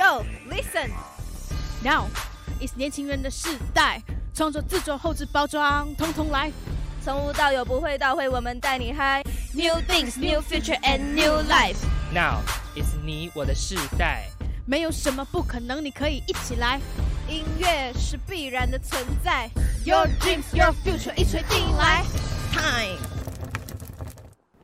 Yo, listen. Now is 年轻人的时代，创作、制作、后置、包装，通通来。从无到有，不会到会，我们带你嗨。New things, new future and new life. Now is 你我的时代，没有什么不可能，你可以一起来。音乐是必然的存在，Your dreams, your future，一锤定音来。Time。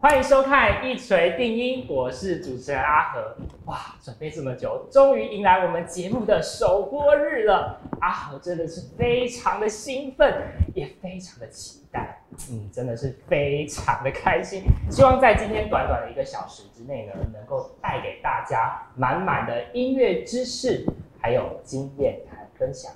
欢迎收看一锤定音，我是主持人阿和。哇，准备这么久，终于迎来我们节目的首播日了。阿和真的是非常的兴奋，也非常的期待。嗯，真的是非常的开心。希望在今天短短的一个小时之内呢，能够带给大家满满的音乐知识，还有经验谈分享。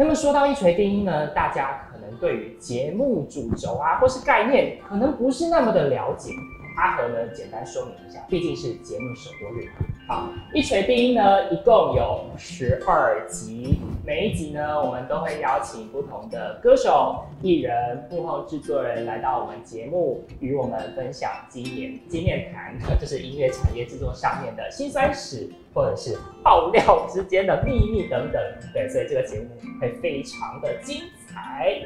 那么说到一锤定音呢，大家可能对于节目主轴啊，或是概念，可能不是那么的了解。阿和呢，简单说明一下，毕竟是节目首播日。好，一锤定音呢，一共有十二集，每一集呢，我们都会邀请不同的歌手、艺人、幕后制作人来到我们节目，与我们分享经验、经验谈，就是音乐产业制作上面的辛酸史，或者是爆料之间的秘密等等。对，所以这个节目会非常的精彩。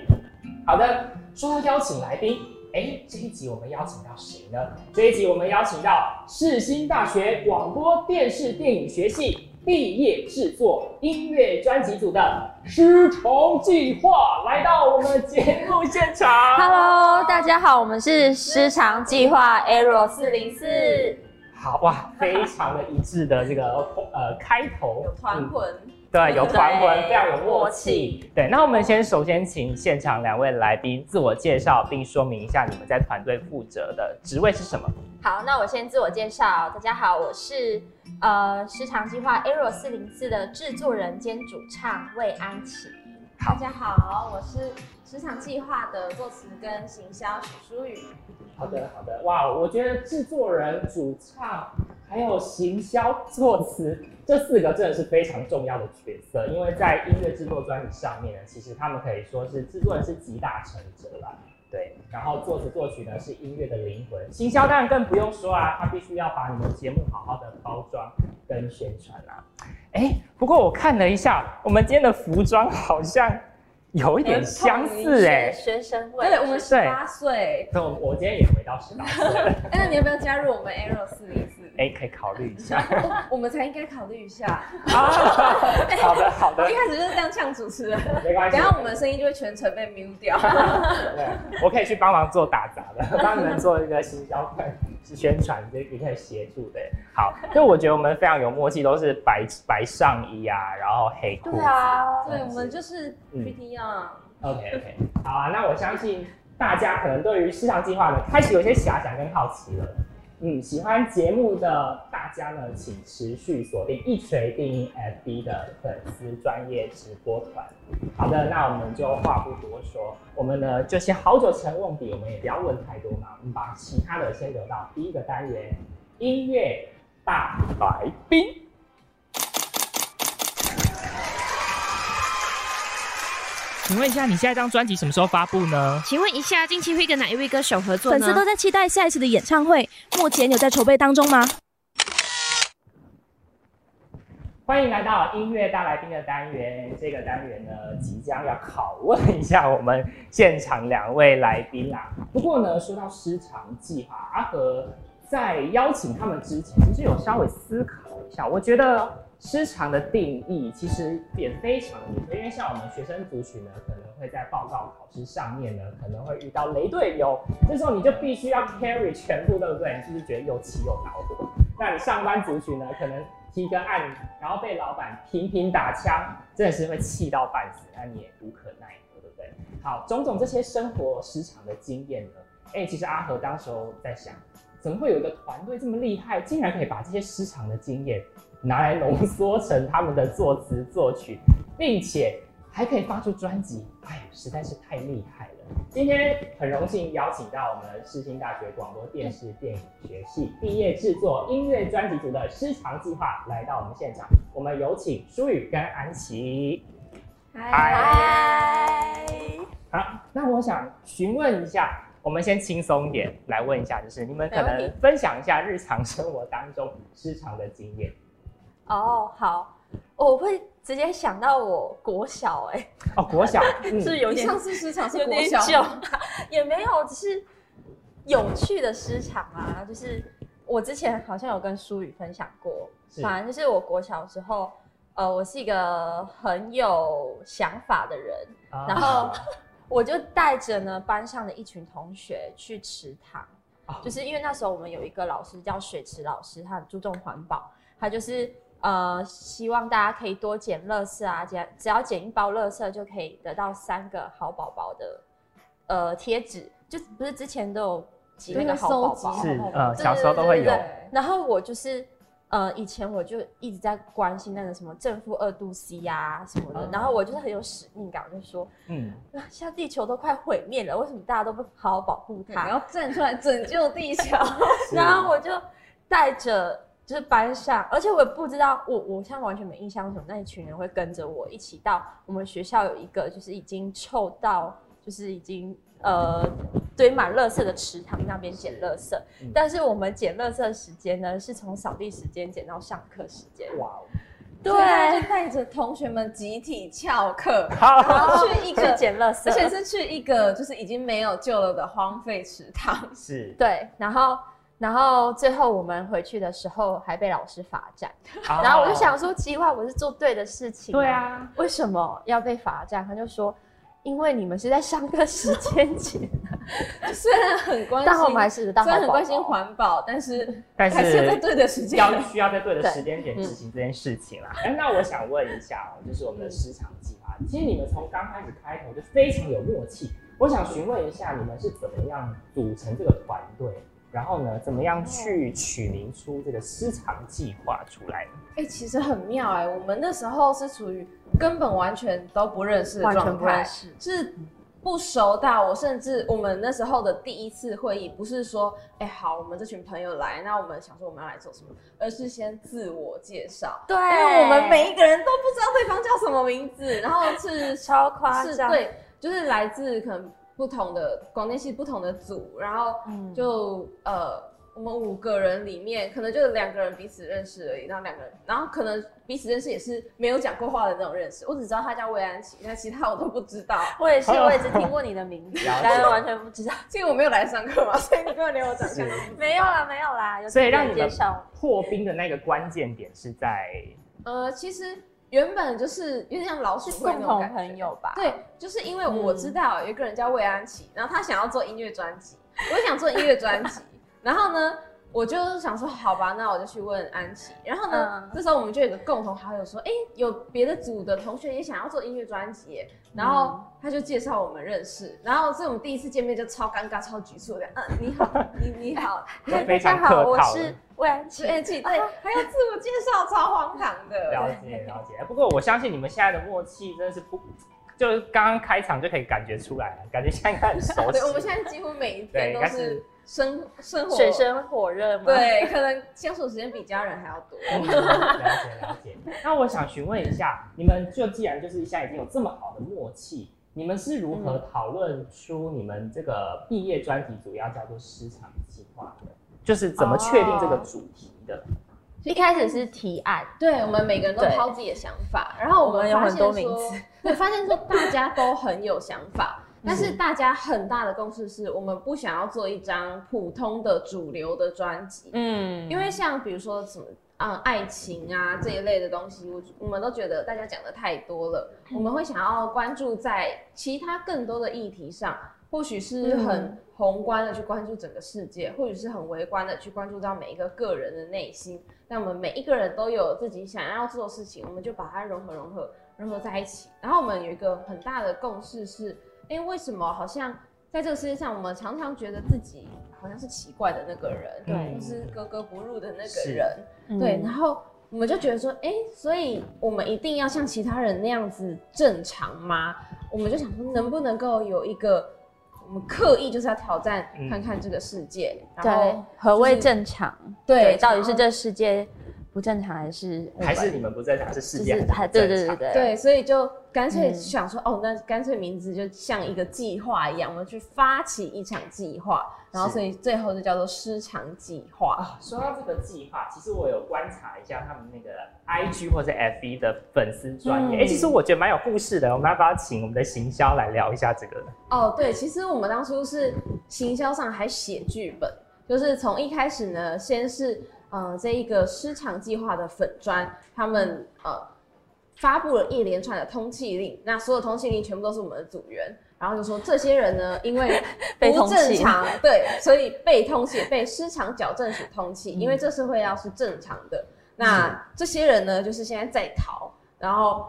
好的，说到邀请来宾。哎，这一集我们邀请到谁呢？这一集我们邀请到世新大学广播电视电影学系毕业制作音乐专辑组的师承计划来到我们节目现场。Hello，大家好，我们是时长计划 Arrow 四零四，好哇，非常的一致的这个呃开头，有团魂。对，有团魂，非常有默默契契。对，那我们先首先请现场两位来宾自我介绍，并说明一下你们在团队负责的职位是什么。好，那我先自我介绍，大家好，我是呃时长计划 Arrow 四零四的制作人兼主唱魏安琪。好大家好，我是职场计划的作词跟行销许淑雨。好的，好的，哇，我觉得制作人、主唱还有行销、作词这四个真的是非常重要的角色，因为在音乐制作专辑上面呢，其实他们可以说是制作人是集大成者啦。对，然后作词作曲呢是音乐的灵魂，行销当然更不用说啊，他必须要把你们节目好好的包装跟宣传啦。哎，不过我看了一下，我们今天的服装好像有一点相似哎、学生会，对，我们十八岁。那，我我今天也回到十八岁了，哎，那你要不要加入我们 Arrow 四零四？哎，可以考虑一下。我们才应该考虑一下。啊，好的好的一，开始就是这样呛主持人，没关系。等一下我们的声音就会全程被 mute 掉。对，我可以去帮忙做打杂的，帮你们做一个行销是宣传，这也可以协助的。好，就我觉得我们非常有默契，都是白白上衣啊，然后黑裤子。对啊，对，我们就是嗯 pretty young。OK OK，好啊，那我相信大家可能对于市场计划呢，开始有些遐想跟好奇了。嗯，喜欢节目的大家呢，请持续锁定一锤定音 FB 的粉丝专业直播团。好的，那我们就话不多说，我们呢就先好久成问底，我们也不要问太多嘛，我们把其他的先留到第一个单元音乐大来宾。请问一下，你下一张专辑什么时候发布呢？请问一下，近期会跟哪一位歌手合作呢？粉丝都在期待下一次的演唱会，目前有在筹备当中吗？欢迎来到音乐大来宾的单元。这个单元呢，即将要拷问一下我们现场两位来宾啦。不过呢，说到失常计划，阿和在邀请他们之前，其实有稍微思考一下。我觉得失常的定义其实也非常的明确，因为像我们学生族群呢，可能会在报告考试上面呢，可能会遇到雷队友，这时候你就必须要 carry 全部，对不对？你是不是觉得又气又恼火？那你上班族群呢，可能提个案，然后被老板频频打枪，真的是会气到半死，那你也无可奈何，对不对？好，种种这些生活失常的经验呢，哎、其实阿和当时候在想，怎么会有一个团队这么厉害，竟然可以把这些失常的经验拿来浓缩成他们的作词作曲，并且还可以发出专辑，哎，实在是太厉害了。今天很荣幸邀请到我们世新大学广播电视电影学系毕业制作音乐专辑组的失常计划来到我们现场，我们有请舒雨跟安琪。嗨，好，那我想询问一下，我们先轻松一点来问一下，就是你们可能分享一下日常生活当中失常的经验。哦，好，我会直接想到我国小、哎、哦，国小，嗯是有点你上次市场是有国小，也没有，只是有趣的师场啊。就是我之前好像有跟舒宇分享过，反正就是我国小的时候，呃，我是一个很有想法的人，啊然后我就带着呢班上的一群同学去池塘，啊就是因为那时候我们有一个老师叫水池老师，他很注重环保，他就是呃希望大家可以多捡垃圾啊，捡只要捡一包垃圾就可以得到三个好宝宝的呃贴纸，就不是之前都有几那个好宝宝，是呃，小时候都会有。然后我就是呃，以前我就一直在关心那个什么正负二度 C 呀、什么的，哦然后我就是很有使命感，我就说，嗯，啊现在地球都快毁灭了，为什么大家都不好好保护它？你要站出来拯救地球。然后我就带着就是班上，而且我也不知道，我我现在完全没印象，为什么那一群人会跟着我一起到我们学校有一个就是已经臭到就是已经呃堆满垃圾的池塘那边捡垃圾，嗯但是我们捡垃圾的时间呢是从扫地时间捡到上课时间。哇哦，对就 带着同学们集体翘课，然后去一个，捡垃圾，而且是去一个就是已经没有救了的荒废池塘。是，对，然后然后最后我们回去的时候还被老师罚站，然然后我就想说，奇怪，我是做对的事情、对，啊，为什么要被罚站？他就说，因为你们是在上课时间捡，虽然很关心，但我们还是虽然很关心宝环保，但是但还是要在是对的时间。要需要在对的对时间点执行这件事情啦。哎，那我想问一下哦，就是我们的市场计划，其实你们从刚开始开头就非常有默契。我想询问一下，你们是怎么样组成这个团队？然后呢，怎么样去取名出这个私藏计划出来的？哎、其实很妙哎、我们那时候是处于根本完全都不认识的完状态。是不熟到我甚至我们那时候的第一次会议，不是说哎、好，我们这群朋友来，那我们想说我们要来做什么，而是先自我介绍。对，因为我们每一个人都不知道对方叫什么名字，然后是超夸张，是对，就是来自可能不同的广电系不同的组，然后嗯就、呃，我们五个人里面可能就两个人彼此认识而已，然后两个人，然后可能彼此认识也是没有讲过话的那种认识，我只知道他叫魏安琪，那其他我都不知道，我也是，我也只听过你的名字，但是完全不知道。因为我没有来上课嘛，所以你根本连我长相都。没有啦，没有啦，有 所以让你介绍。破冰的那个关键点是在呃，其实原本就是有点像老鼠会共同朋友吧？对，就是因为我嗯知道有一个人叫魏安琪，然后他想要做音乐专辑，我也想做音乐专辑，然后呢，我就想说好吧，那我就去问安琪，然后呢，嗯这时候我们就有个共同好友说，哎、有别的组的同学也想要做音乐专辑耶，然后他就介绍我们认识，然后所以我们第一次见面就超尴尬、超局促的，嗯，你好，你你好，就非常大家好，我是了。魏安琪是。安琪，对，还要自我介绍，超荒唐的，了解了解。不过我相信你们现在的默契真的是不，就是刚刚开场就可以感觉出来了，感觉现在应该很熟悉。对，我们现在几乎每一天都是生生活水深火热吗？，对，可能相处时间比家人还要多。嗯了解了解。那我想询问一下，你们就既然就是现在已经有这么好的默契，你们是如何讨论出你们这个毕业专题主要叫做市场计划的？就是怎么确定这个主题的？一开始是提案，对，我们每个人都抛自己的想法，然后我我们有很多名字，对，发现说大家都很有想法，但是大家很大的共识是我们不想要做一张普通的主流的专辑，嗯，因为像比如说什么。嗯，爱情啊这一类的东西，我我们都觉得大家讲的太多了，我们会想要关注在其他更多的议题上，或许是很宏观的去关注整个世界，或许是很微观的去关注到每一个个人的内心。但我们每一个人都有自己想要做的事情，我们就把它融合、融合、融合在一起。然后我们有一个很大的共识是：哎，为什么好像在这个世界上，我们常常觉得自己好像是奇怪的那个人，对就是格格不入的那个人？嗯对，然后我们就觉得说，哎、所以我们一定要像其他人那样子正常吗？我们就想说，能不能够有一个我们刻意就是要挑战嗯看看这个世界，然对后，何谓正常？对到底是这世界不正常还是还是你们不正常，是世界就是还还是不正常对对对对对，所以就干脆嗯想说，哦，那干脆名字就像一个计划一样，我们去发起一场计划，然后所以最后就叫做失常计划。啊，说到这个计划，其实我有观察一下他们那个 IG 或者 FB 的粉丝专业，嗯哎、其实我觉得蛮有故事的。我们要不要请我们的行销来聊一下这个？哦，对，其实我们当初是行销上还写剧本，就是从一开始呢，先是呃这一个失常计划的粉砖，他们呃发布了一连串的通缉令，那所有通缉令全部都是我们的组员，然后就说这些人呢，因为 不正常，对，所以被通缉，被失常矫正署通缉，因为这社会要是正常的，那这些人呢，就是现在在逃，然后。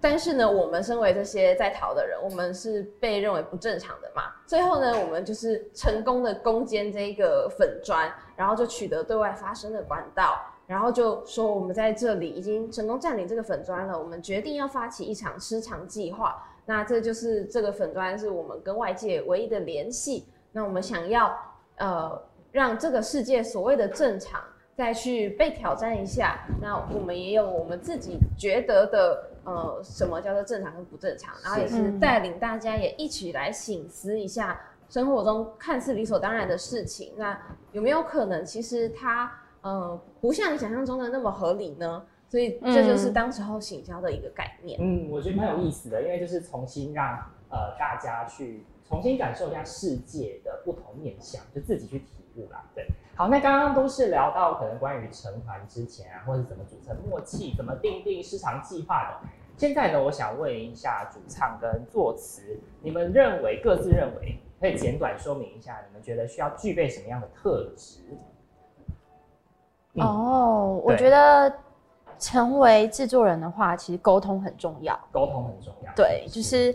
但是呢，我们身为这些在逃的人，我们是被认为不正常的嘛。最后呢，我们就是成功的攻坚这个粉砖，然后就取得对外发声的管道，然后就说我们在这里已经成功占领这个粉砖了，我们决定要发起一场失常计划。那这就是这个粉砖是我们跟外界唯一的联系。那我们想要呃让这个世界所谓的正常再去被挑战一下，那我们也有我们自己觉得的。呃，什么叫做正常跟不正常？然后也是带领大家也一起来醒思一下生活中看似理所当然的事情，那有没有可能其实它呃不像你想象中的那么合理呢？所以这就是当时候行销的一个概念。嗯，我觉得蛮有意思的，因为就是重新让呃大家去重新感受一下世界的不同面向，就自己去体悟啦。对，好，那刚刚都是聊到可能关于成团之前啊，或者是怎么组成默契，怎么定定市场计划的。现在呢，我想问一下主唱跟作词，你们认为各自认为可以简短说明一下，你们觉得需要具备什么样的特质？嗯哦，我觉得成为制作人的话，其实沟通很重要。沟通很重要。对，就是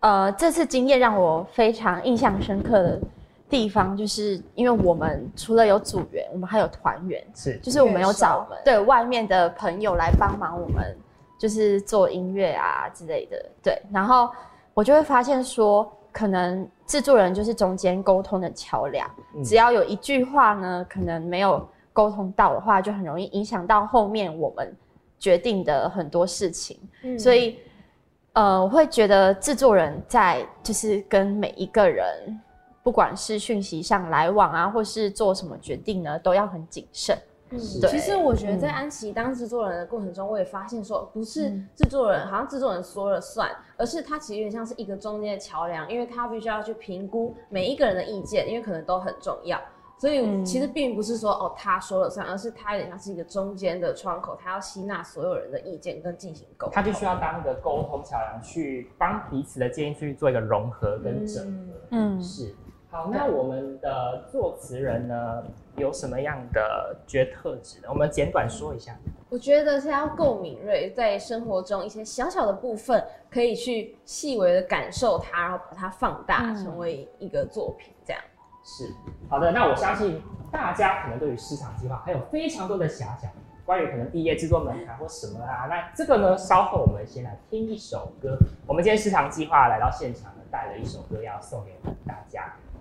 呃，这次经验让我非常印象深刻的地方，就是因为我们除了有组员，我们还有团员，是就是我们有找们对外面的朋友来帮忙我们，就是做音乐啊之类的。对，然后我就会发现说，可能制作人就是中间沟通的桥梁，嗯只要有一句话呢，可能没有沟通到的话，就很容易影响到后面我们决定的很多事情。嗯所以，呃，我会觉得制作人在就是跟每一个人，不管是讯息上来往啊，或是做什么决定呢，都要很谨慎。嗯，对其实我觉得在嗯安琪当制作人的过程中，我也发现说，不是嗯制作人，好像制作人说了算，而是他其实有点像是一个中间的桥梁，因为他必须要去评估每一个人的意见，因为可能都很重要。所以嗯其实并不是说哦他说了算，而是他有点像是一个中间的窗口，他要吸纳所有人的意见跟进行沟通。他就需要当一个沟通桥梁，去帮彼此的建议去做一个融合跟整合。嗯是。好，那我们的作词人呢，有什么样的觉得特质呢？我们简短说一下。我觉得是要够敏锐，在生活中一些小小的部分，可以去细微的感受它，然后把它放大，嗯成为一个作品，这样。是。好的，那我相信大家可能对于市场计划还有非常多的遐想，关于可能毕业制作门槛或什么啊。那这个呢，稍后我们先来听一首歌。我们今天市场计划来到现场呢，带了一首歌要送给我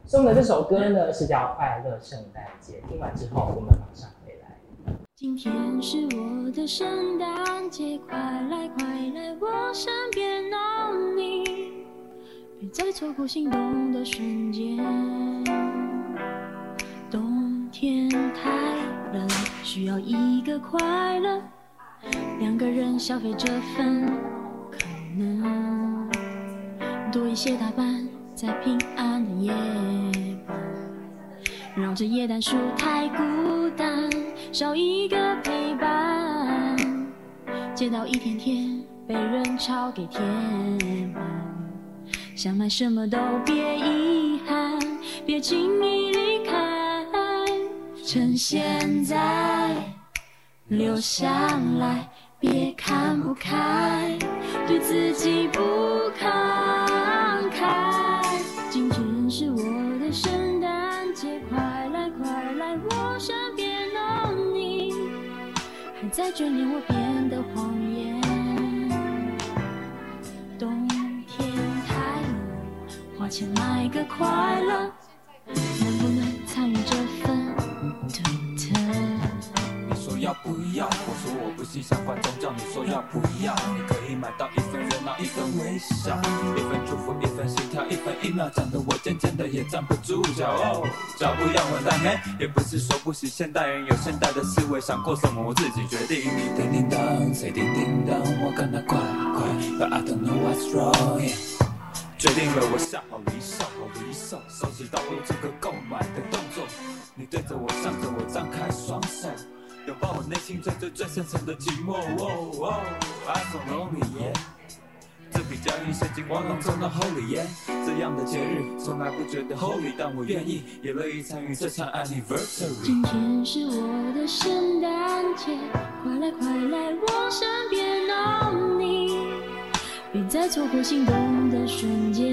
送的这首歌呢是叫《快乐圣诞节》。听完之后，我们马上回来。今天是我的圣诞节，快来快来我身边哦你，别再错过心动的瞬间。冬天太冷，需要一个快乐，两个人消费这份可能，多一些打扮，在平安的夜晚。绕着椰蛋树太孤单，少一个陪伴。街道一天天被人潮给填满，想买什么都别遗憾，别轻易离开。趁现在留下来，别看不开，对自己不在眷恋我变的谎言。冬天太冷，花钱买个快乐，能不能参与这份独特？你说要不要？我说我不信想法宗教，你说要不要？你可以买到一份热闹，一份微笑，一份祝福，心跳，一分一秒，讲得我渐渐的也站不住脚。脚步要稳当？也不是说不行，现代人有现代的思维，想过什么我自己决定。叮叮当，谁叮叮当？我感到快快，But I don't know what's wrong。决定了，我下好离手，好离手，手指导入这个购买的动作。你对着我，向着我，张开双手，拥抱我内心最最最深层的寂寞。哦哦，I'm so lonely yeah。这比较音现金往往中的 Holy yeah。这样的节日从来不觉得 Holy，但我愿意，也乐意参与这场 Anniversary。今天是我的圣诞节，快来快来我身边哦你，别再错过心动的瞬间。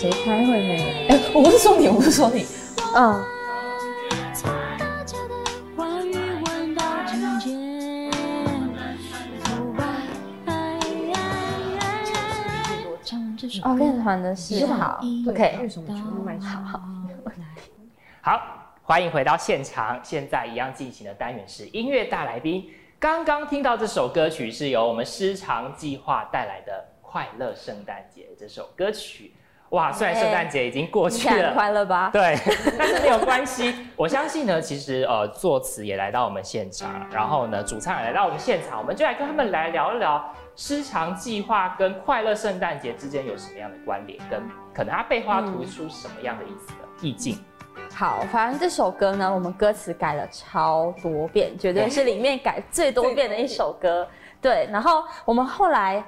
谁开会没？哎、我不是说你，我不是说你。嗯，从大家的欢愉闻到金钱腐败。唱这首哦，练团的是好，OK，为什么全部卖好。好，欢迎回到现场。现在一样进行的单元是音乐大来宾。刚刚听到这首歌曲是由我们失常计划带来的《快乐圣诞节》这首歌曲。哇，虽然圣诞节已经过去了，快乐吧？对，但是没有关系。我相信呢，其实呃，作词也来到我们现场，然后呢，主唱也来到我们现场，我们就来跟他们来聊一聊失常计划跟快乐圣诞节之间有什么样的关联，跟可能它背后要突出什么样的意思的意境。好，反正这首歌呢，我们歌词改了超多遍，绝对是里面改最多遍的一首歌。对，然后我们后来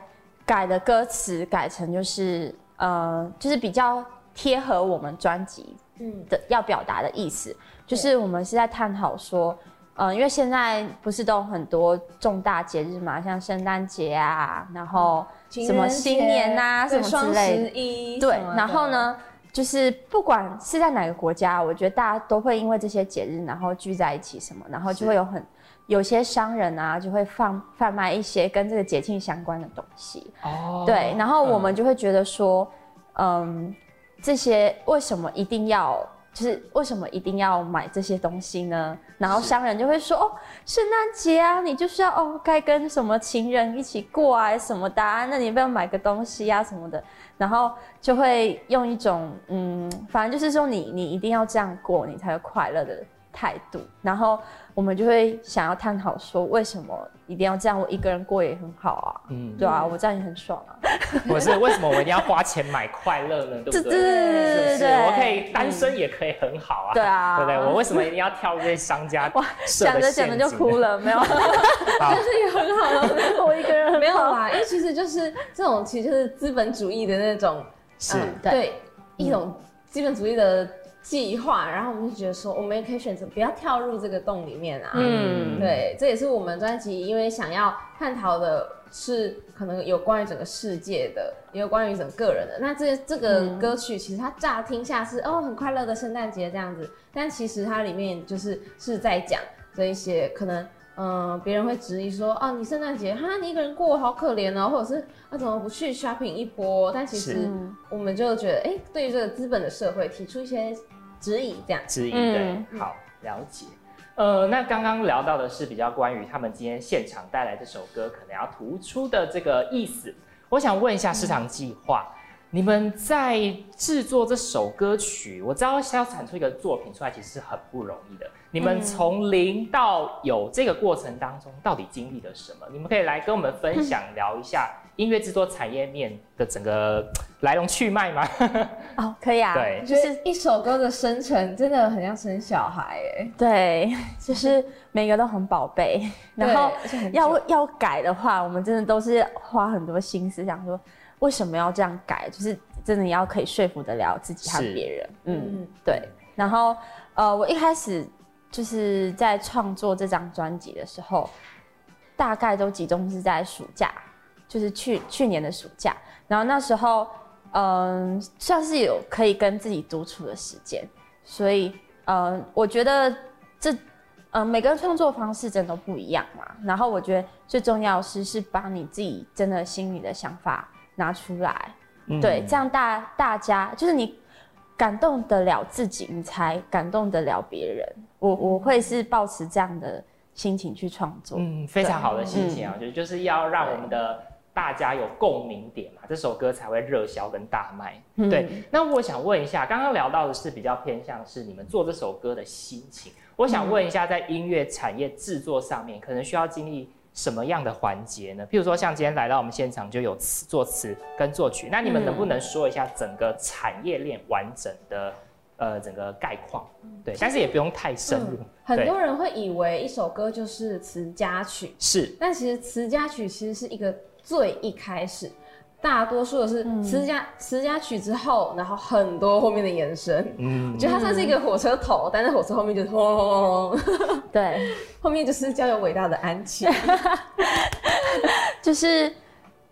改的歌词改成就是呃，就是比较贴合我们专辑嗯，的要表达的意思，就是我们是在探讨说，呃，因为现在不是都有很多重大节日嘛，像圣诞节啊，然后什么新年呐、什么之类的，一对，然后？呢，就是不管是在哪个国家，我觉得大家都会因为这些节日，然后聚在一起什么，然后就会有很有些商人啊，就会放贩卖一些跟这个节庆相关的东西。哦对，然后我们就会觉得说，嗯，这些为什么一定要？就是为什么一定要买这些东西呢？然后商人就会说：“哦，圣诞节啊，你就是要哦，该跟什么情人一起过啊什么的、啊，那你要不要买个东西啊什么的？”然后就会用一种嗯，反正就是说你你一定要这样过，你才会快乐的态度，然后我们就会想要探讨说，为什么一定要这样？我一个人过也很好啊，嗯，对啊，我这样也很爽啊。不是为什么我一定要花钱买快乐呢？对不对？对对对我可以单身也可以很好啊。对啊对不对？我为什么一定要跳入这些商家哇，设的讲着讲着就哭。了，没有，好，也很好了。我一个人很好没有啦，因为其实就是这种，其实就是资本主义的那种，是嗯对一种资本主义的计划，然后我们就觉得说，我们也可以选择不要跳入这个洞里面啊。嗯，对，这也是我们专辑因为想要探讨的是可能有关于整个世界的，也有关于整个个人的。那这这个嗯歌曲其实它乍听下是哦很快乐的圣诞节这样子，但其实它里面就是是在讲这一些可能。嗯，别人会质疑说，哦，你圣诞节哈，你一个人过好可怜哦，或者是啊，怎么不去 shopping 一波？但其实我们就觉得，哎、对于这个资本的社会提出一些质疑，这样。之一嗯对，好了解。呃，那刚刚聊到的是比较关于他们今天现场带来这首歌可能要突出的这个意思。我想问一下市场计划，你们在制作这首歌曲，我知道要产出一个作品出来其实是很不容易的。你们从零到有这个过程当中，到底经历了什么？你们可以来跟我们分享 聊一下音乐制作产业面的整个 来龙去脉吗？哦，可以啊，对。就是一首歌的生成真的很像生小孩哎，对，就是每个都很宝贝，然后要要改的话，我们真的都是花很多心思，想说为什么要这样改，就是真的要可以说服得了自己和是别人。嗯，嗯。对。然后呃，我一开始就是在创作这张专辑的时候，大概都集中是在暑假，就是去去年的暑假。然后那时候，嗯、算是有可以跟自己独处的时间，所以，嗯、我觉得这，嗯、每个人创作方式真的都不一样嘛。然后我觉得最重要是，是把你自己真的心里的想法拿出来，嗯对，这样大大家就是你感动得了自己，你才感动得了别人。我我会是保持这样的心情去创作。嗯，非常好的心情啊，我觉得就是要让我们的大家有共鸣点嘛，这首歌才会热销跟大卖。嗯对，那我想问一下，刚刚聊到的是比较偏向是你们做这首歌的心情，我想问一下，在音乐产业制作上面，可能需要经历什么样的环节呢？譬如说，像今天来到我们现场就有词作词跟作曲，那你们能不能说一下整个产业链完整的呃整个概况？对，但是也不用太深入。对很多人会以为一首歌就是词加曲，是但其实词加曲其实是一个最一开始，大多数的是词家词家曲之后，然后很多后面的延伸。嗯我觉得它算是一个火车头，但是火车后面就是轰隆隆隆隆，对，后面就是交由伟大的安琪。就是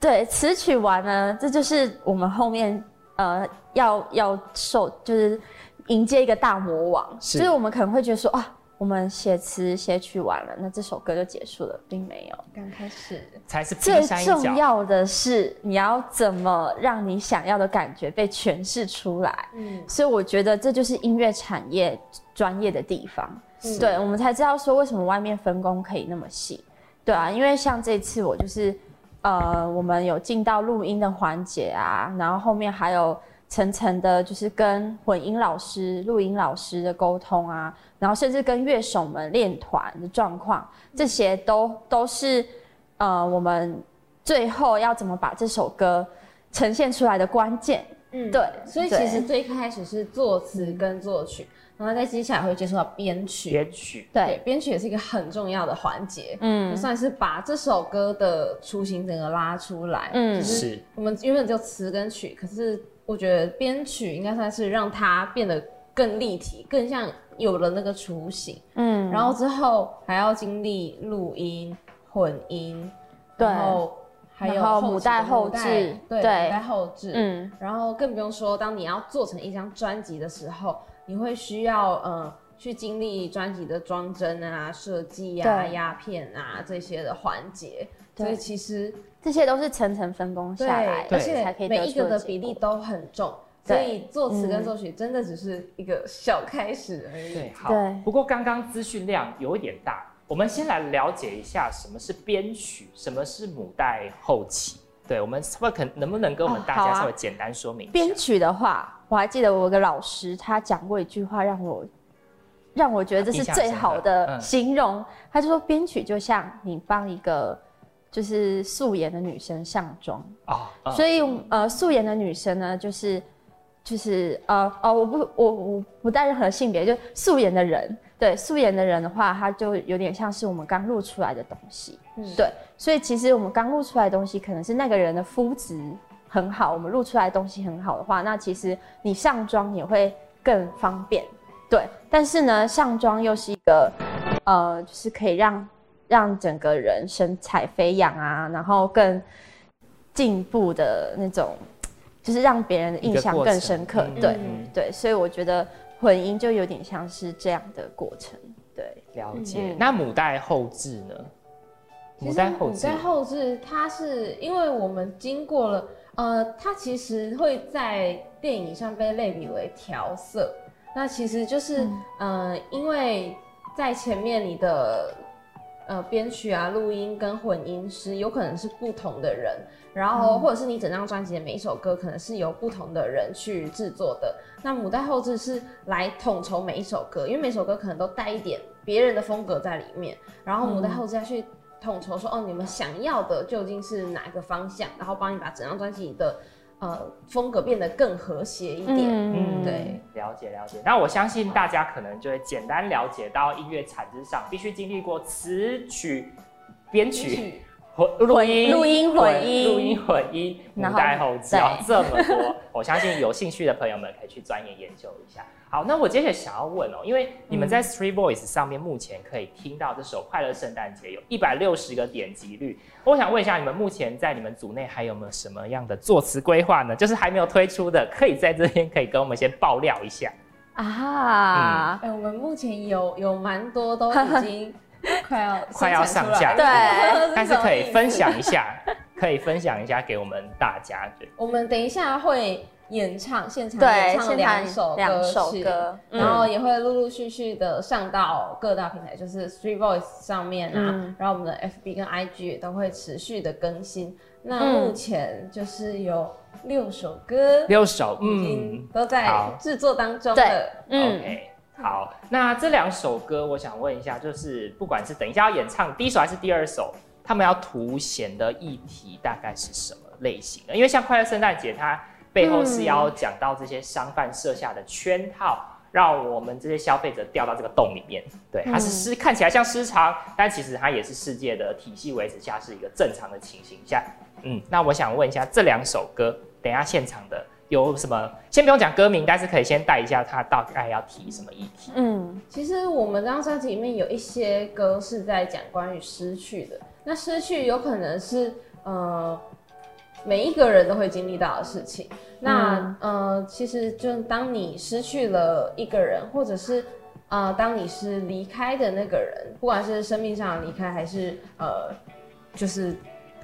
对词曲完呢，这就是我们后面呃要要受，就是迎接一个大魔王。是就是我们可能会觉得说啊，我们写词写曲完了，那这首歌就结束了，并没有。刚开始，才是最。重要的是，你要怎么让你想要的感觉被诠释出来。嗯，所以我觉得这就是音乐产业专业的地方。嗯对，我们才知道说为什么外面分工可以那么细。对啊，因为像这次我就是，呃，我们有进到录音的环节啊，然后后面还有层层的，就是跟混音老师、录音老师的沟通啊，然后甚至跟乐手们练团的状况，这些都都是呃我们最后要怎么把这首歌呈现出来的关键。嗯对所以其实最开始是作词跟作曲，然后在接下来会接触到编曲。编曲对对，，编曲也是一个很重要的环节，嗯就算是把这首歌的雏形整个拉出来。嗯就是是我们原本就词跟曲，可是我觉得编曲应该算是让它变得更立体，更像有了那个雏形。嗯。然后之后还要经历录音、混音，对然后还有然后母带后置对，对母带后置，嗯。然后更不用说，当你要做成一张专辑的时候，你会需要呃去经历专辑的装帧啊、设计啊、对。压片啊这些的环节，对所以其实这些都是层层分工下来，而且才可以每一个的比例都很重，所以作词跟嗯作曲真的只是一个小开始而已。对，好。不过刚刚资讯量有一点大，我们先来了解一下什么是编曲，什么是母带后期。对，我们会可能不能跟我们大家稍微简单说明一下？编曲的话，我还记得我有个老师，他讲过一句话，让我让我觉得这是最好的嗯形容。他就说编曲就像你帮一个就是素颜的女生上妆，哦，嗯所以呃，素颜的女生呢，就是就是呃哦，我不我我不带任何性别，就素颜的人，对素颜的人的话，他就有点像是我们刚露出来的东西，嗯。对，所以其实我们刚露出来的东西，可能是那个人的肤质很好，我们露出来的东西很好的话，那其实你上妆也会更方便，对。但是呢，上妆又是一个呃，就是可以让让整个人神采飞扬啊，然后更进步的那种，就是让别人的印象更深刻。对、嗯对，所以我觉得混音就有点像是这样的过程。对，了解嗯。那母带后置呢？母其实带后置母带后置，它是因为我们经过了，呃，它其实会在电影上被类比为调色。那其实就是，嗯、呃，因为在前面你的呃编曲啊、录音跟混音师有可能是不同的人，然后或者是你整张专辑的每一首歌可能是由不同的人去制作的。那母带后置是来统筹每一首歌，因为每首歌可能都带一点别人的风格在里面，然后母带后置再去统筹说，哦，你们想要的究竟是哪一个方向，然后帮你把整张专辑的呃风格变得更和谐一点。嗯，对，了解了解。那我相信大家可能就会简单了解到音乐产值上必须经历过词曲、编曲、混录音、录音混音。录音混音、母然后带后置对哦，这么多，我相信有兴趣的朋友们可以去钻研研究一下。好，那我接着想要问哦，因为你们在 Three Voice 上面目前可以听到这首《快乐圣诞节》有一百六十个点击率，我想问一下，你们目前在你们组内还有没有什么样的作词规划呢？就是还没有推出的，可以在这边可以跟我们先爆料一下。啊，哎、我们目前有有蛮多都已经快要快要上架。了，对。但是可以分享一下，可以分享一下给我们大家。对，我们等一下会演唱现场对演唱两首两首曲歌嗯然后也会陆陆续续的上到各大平台，就是 Street Voice 上面啊，嗯然后我们的 FB 跟 IG 也都会持续的更新。那嗯目前就是有六首歌，六首，已嗯经都在制作当中对了。嗯，，OK，好。那这两首歌，我想问一下，就是不管是等一下要演唱第一首还是第二首，他们要凸显的议题大概是什么类型的？因为像快乐圣诞节，它背后是要讲到这些商贩设下的圈套。让我们这些消费者掉到这个洞里面，对，它是失、看起来像失常，但其实它也是世界的体系维持下是一个正常的情形下。嗯，那我想问一下，这两首歌，等一下现场的有什么？先不用讲歌名，但是可以先带一下它大概要提什么议题。嗯其实我们这张专辑里面有一些歌是在讲关于失去的，那失去有可能是呃每一个人都会经历到的事情。那、呃，其实就当你失去了一个人，或者是呃当你是离开的那个人，不管是生命上的离开，还是呃就是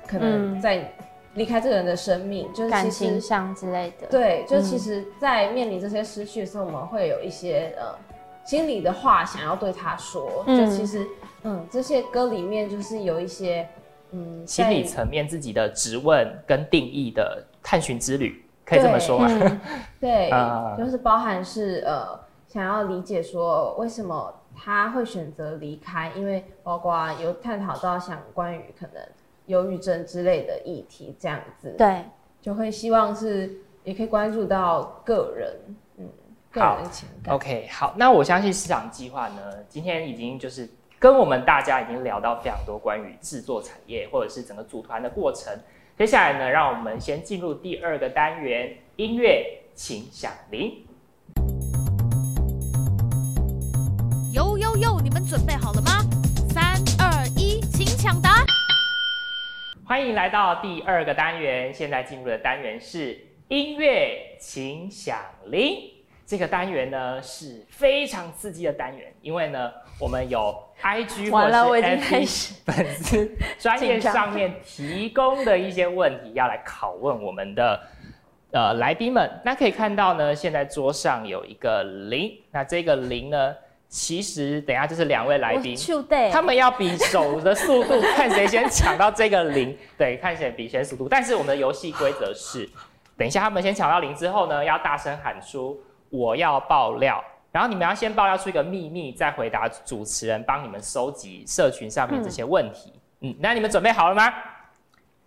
可能嗯在离开这个人的生命，就是感情上之类的，对，就嗯其实，在面临这些失去的时候，我们会有一些呃心里的话想要对他说。嗯就其实，嗯，这些歌里面就是有一些，嗯，心理层面自己的质问跟定义的探寻之旅，可以这么说吗？嗯 对，啊就是包含是呃想要理解说为什么他会选择离开，因为包括有探讨到想关于可能忧郁症之类的议题这样子。对，就会希望是也可以关注到个人，嗯，个人情感。OK，好，那我相信市场计划呢，今天已经就是跟我们大家已经聊到非常多关于制作产业或者是整个组团的过程。接下来呢，让我们先进入第二个单元——音乐请响铃。呦呦呦，你们准备好了吗？三二一，请抢答！欢迎来到第二个单元，现在进入的单元是音乐请响铃。这个单元呢是非常刺激的单元，因为呢我们有 IG 或完了，我者是已经开 FB 始粉丝 专业上面提供的一些问题，要来拷问我们的呃来宾们。那可以看到呢，现在桌上有一个零，那这个零呢，其实等一下就是两位来宾，他们要比手的速度，看谁先抢到这个零，对，看谁比谁速度。但是我们的游戏规则是，等一下他们先抢到零之后呢，要大声喊出“我要爆料”，然后你们要先爆料出一个秘密，再回答主持人帮你们收集社群上面这些问题。嗯，那你们准备好了吗？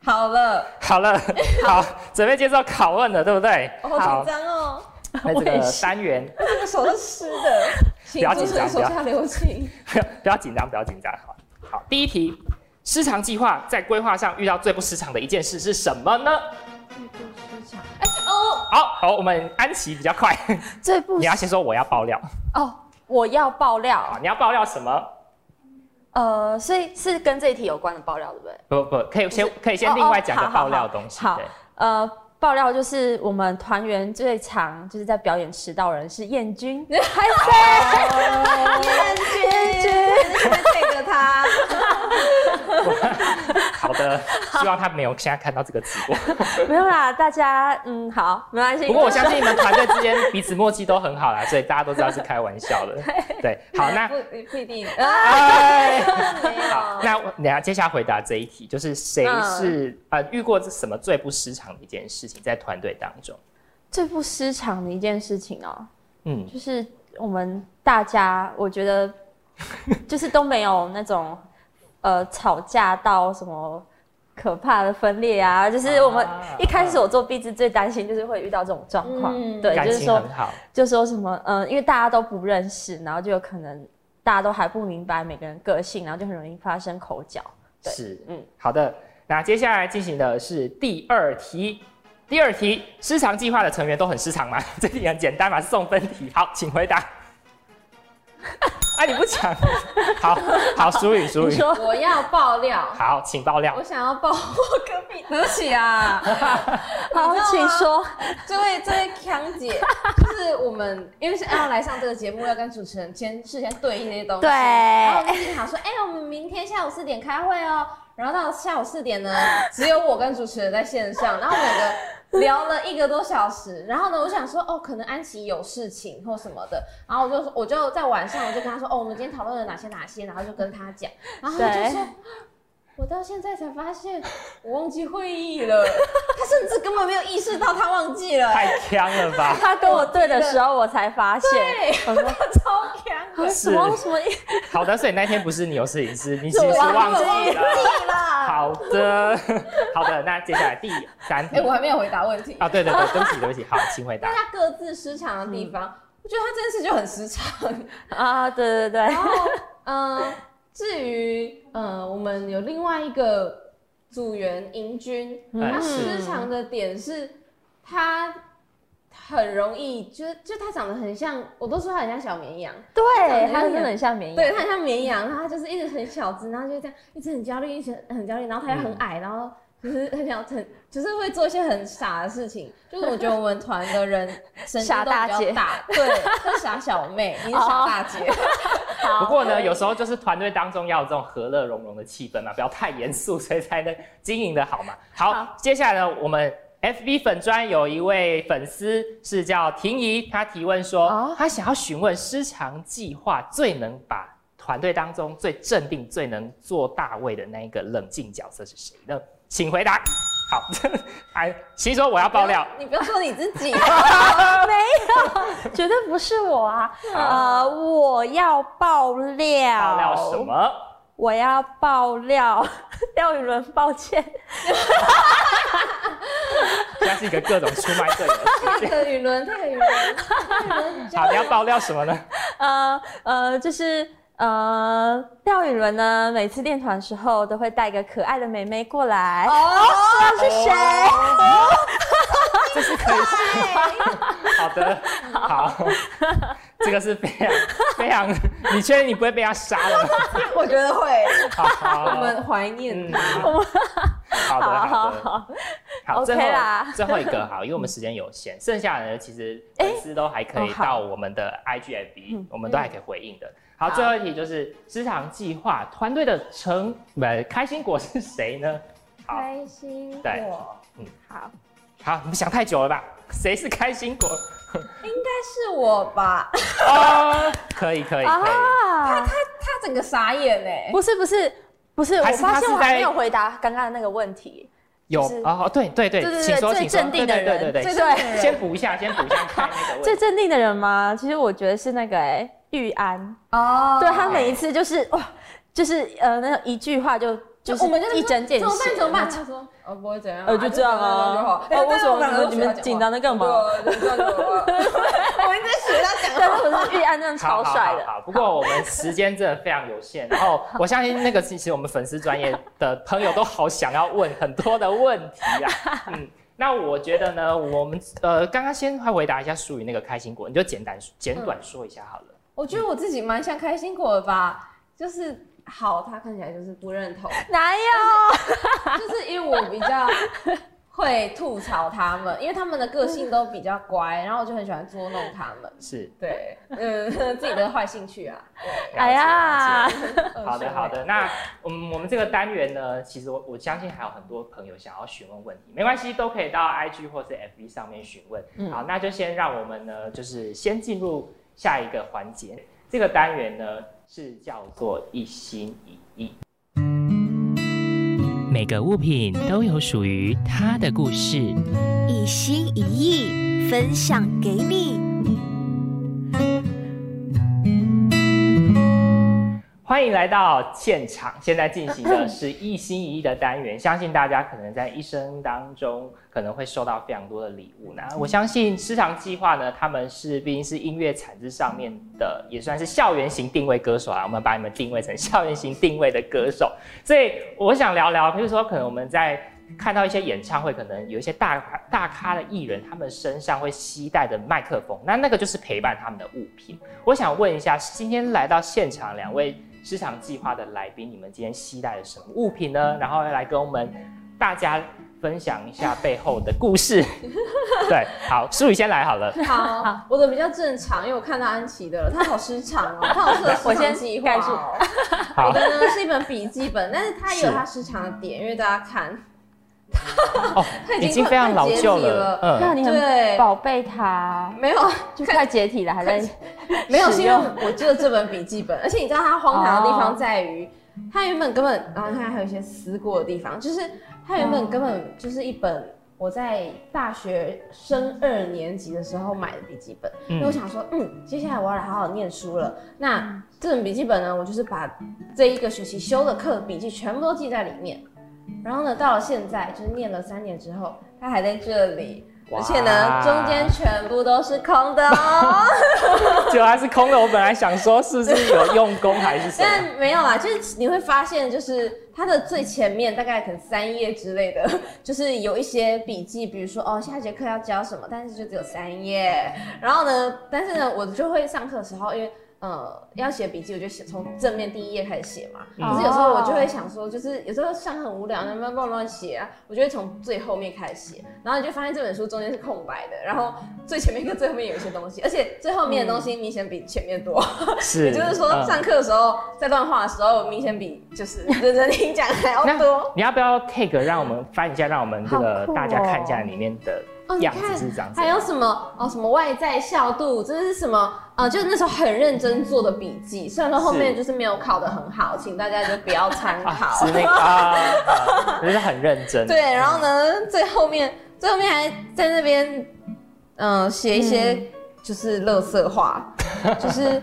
好了，好了，好，准备接受拷问了，对不对？我好紧张哦，那这个单元这个手是湿的，请 不要紧张手下留情。不要紧张，不要紧张。好，好，第一题，失常计划在规划上遇到最不失常的一件事是什么呢？哦好好，我们安琪比较快，最不你要先说我要爆料。哦，我要爆料。啊，，你要爆料什么？呃，所以是跟这一题有关的爆料，对不对？不不，可以先可以先哦另外讲个爆料的东西。好对，呃，爆料就是我们团员最常就是在表演迟到人是燕君，还燕君，这个 他，好的，希望他没有现在看到这个直播。没有啦，大家嗯好，没关系。不过我相信你们 团队之间彼此默契都很好啦，所以大家都知道是开玩笑的。对，好，那不不一定。哎，好，那我等下接下来回答这一题，就是谁是、呃遇过这什么最不失常的一件事情在团队当中？最不失常的一件事情哦，嗯，就是我们大家，我觉得就是都没有那种呃吵架到什么可怕的分裂啊。就是我们啊一开始我做壁纸最担心就是会遇到这种状况，嗯对，就是说就说什么嗯、呃因为大家都不认识，然后就有可能大家都还不明白每个人个性，然后就很容易发生口角。对是，嗯嗯，好的。那接下来进行的是第二题。第二题，失常计划的成员都很失常吗？这题很简单嘛，是送分题。好，请回答。啊，你不讲，好 好，淑宇，淑宇，你说。我要爆料，好，请爆料。我。想要爆我隔壁，对不起啊，好，请说。这位这位强姐，就是我们因为是要来上这个节目，要跟主持人先事先对应这些东西，对。然后我们就想说，哎、我们明天下午四点开会哦，然后到下午四点呢，只有我跟主持人在线上，然后每个 聊了一个多小时，然后呢，我想说，哦，可能安琪有事情或什么的，然后我就说，我就在晚上我就跟他说，哦，我们今天讨论了哪些哪些，然后就跟他讲，然后他就说。我到现在才发现，我忘记会议了。他甚至根本没有意识到他忘记了、太强了吧？他跟我对的时候，我才发现，对，超强的。什么什么好的，所以那天不是你有摄影师，你其是忘记了。好的，好的，那接下来第三题哎、我还没有回答问题。啊，对对对，对不起对不起，好，请回答大。家各自失常的地方，我觉得他这件事就很失常。啊？对对对然，后，嗯、至于呃，我们有另外一个组员银军，他失常的点是他很容易，就是就他长得很像，我都说他很像小绵羊。对，他真的很像绵羊。对，他很像绵羊，然后他就是一直很小只，然后就这样一直很焦虑，一直很焦虑，然后他又很矮，然后就是很想很 就是会做一些很傻的事情。就是我觉得我们团的人神经傻都大姐比较大，对，是傻小妹，你是傻大姐。不过呢，有时候就是团队当中要有这种和乐融融的气氛嘛，不要太严肃，所以才能经营的好嘛。好，好接下来呢，我们 FB 粉专有一位粉丝是叫婷怡，她提问说，哦她想要询问失常计划最能把团队当中最镇定、最能做大位的那一个冷静角色是谁呢？请回答。好，哎，其实说我要爆料，你不要说你自己，没有绝对不是我啊！呃，我要爆料，爆料什？么？我要爆料，廖宇伦，抱歉，现在是一个各种出卖队友的时间。这个语伦，这个语伦，这个语伦，好，你要爆料什么呢？呃呃，就是呃，廖宇伦呢，每次练团的时候都会带个可爱的妹妹过来。哦，是谁？哦这是可以说。好的，好，这个是非常非常，你确定你不会被他杀了吗？我觉得会，好好，我们怀念嗯他。好的好好的。好，OK 最后啦。最后一个好，因为我们时间有限，剩下的呢其实粉丝都还可以到我们的 IGFB，我们都还可以回应的。好，最后一题就是职场计划团队的成不开心果是谁呢？开心果，嗯，好，好，你们想太久了吧？谁是开心果？应该是我吧？哦，可以可以可以。他，他整个傻眼哎，不是不是不是，我发现我还没有回答刚刚的那个问题。有啊哦，对对对，对对对请说，最请说镇定的对对对人对对，先补一下，先补一下看那个。最镇定的人吗？其实我觉得是那个哎、玉安，哦对他每一次就是哇，就是呃那种一句话就就是我们就是一针见血，怎么办？怎么办？他说哦不会怎样啊，呃就这样啊就好。哦为什么你们紧张的干嘛我应该学 他讲但是我是玉安，真的超好帅的。好好好不过我们时间真的非常有限，然后我相信那个其实我们粉丝专业的朋友都好想要问很多的问题啊。嗯，那我觉得呢，我们呃刚刚先快回答一下属于那个开心果，你就简单简短说一下好了。我觉得我自己蛮像开心果的吧，就是好，他看起来就是不认同，哪有？就是因为我比较会吐槽他们，因为他们的个性都比较乖，然后我就很喜欢捉弄他们。是，对，嗯，自己的坏兴趣啊。哎呀，好的，好的。那我们我们这个单元呢，其实我我相信还有很多朋友想要询问问题，没关系，都可以到 IG 或是 FB 上面询问。嗯好，那就先让我们呢，就是先进入下一个环节。这个单元呢是叫做一心一意。每个物品都有属于它的故事。一心一意分享给你。欢迎来到现场，现在进行的 是一心一意的单元。相信大家可能在一生当中可能会收到非常多的礼物那。我相信诗长计划呢，他们是毕竟是音乐产值上面的，也算是校园型定位歌手啊。我们把你们定位成校园型定位的歌手，所以我想聊聊，比如说可能我们在看到一些演唱会，可能有一些大咖大咖的艺人，他们身上会携带的麦克风，那那个就是陪伴他们的物品。我想问一下，今天来到现场两位市场计划的来宾，你们今天携带了什么物品呢？然后来跟我们大家分享一下背后的故事。对，好，舒宇先来好了。好，我的比较正常，因为我看到安琪的了，他好失常哦，他好适合我先市场计划概述哦。我的呢是一本笔记本，但是它也有是它失常的点，因为大家看，哦它，已经非常老旧了。了。嗯，那你很对。宝贝它，没有。就快解体了，还在没有，是因为我记得这本笔记本，而且你知道它荒唐的地方在于，它原本根本，然后你看还有一些撕过的地方，就是它原本根本就是一本我在大学升二年级的时候买的笔记本，因为我想说，嗯，接下来我要来好好念书了，那这本笔记本呢，我就是把这一个学期修的课笔记全部都记在里面，然后呢，到了现在就是念了三年之后，它还在这里。而且呢，中间全部都是空的哦。结果还是空的。我本来想说是不是有用功还是什么？但没有啦，就是你会发现，就是它的最前面大概可能三页之类的，就是有一些笔记，比如说哦下节课要教什么，但是就只有三页。然后呢，但是呢，我就会上课的时候，因为呃要写笔记，我就写从正面第一页开始写嘛。嗯可是有时候我就会想说，就是有时候上课很无聊，能不能乱乱写啊，我就会从最后面开始写，然后你就发现这本书中间是空白的，然后最前面跟最后面有一些东西，而且最后面的东西明显比前面多。是，也就是说，嗯上课的时候在乱画的时候，明显比就是 认真听讲还要多。你要不要 take 让我们翻一下，让我们这个大家看一下里面的哦，你样看子是长怎还有？什么哦？什么外在效度？这是什么？呃，就是那时候很认真做的笔记，虽然说后面就是没有考得很好，请大家就不要参考。是那个啊，啊就是很认真。对，然后呢，最后面最后面还在那边，嗯、写一些就是乐色话，就是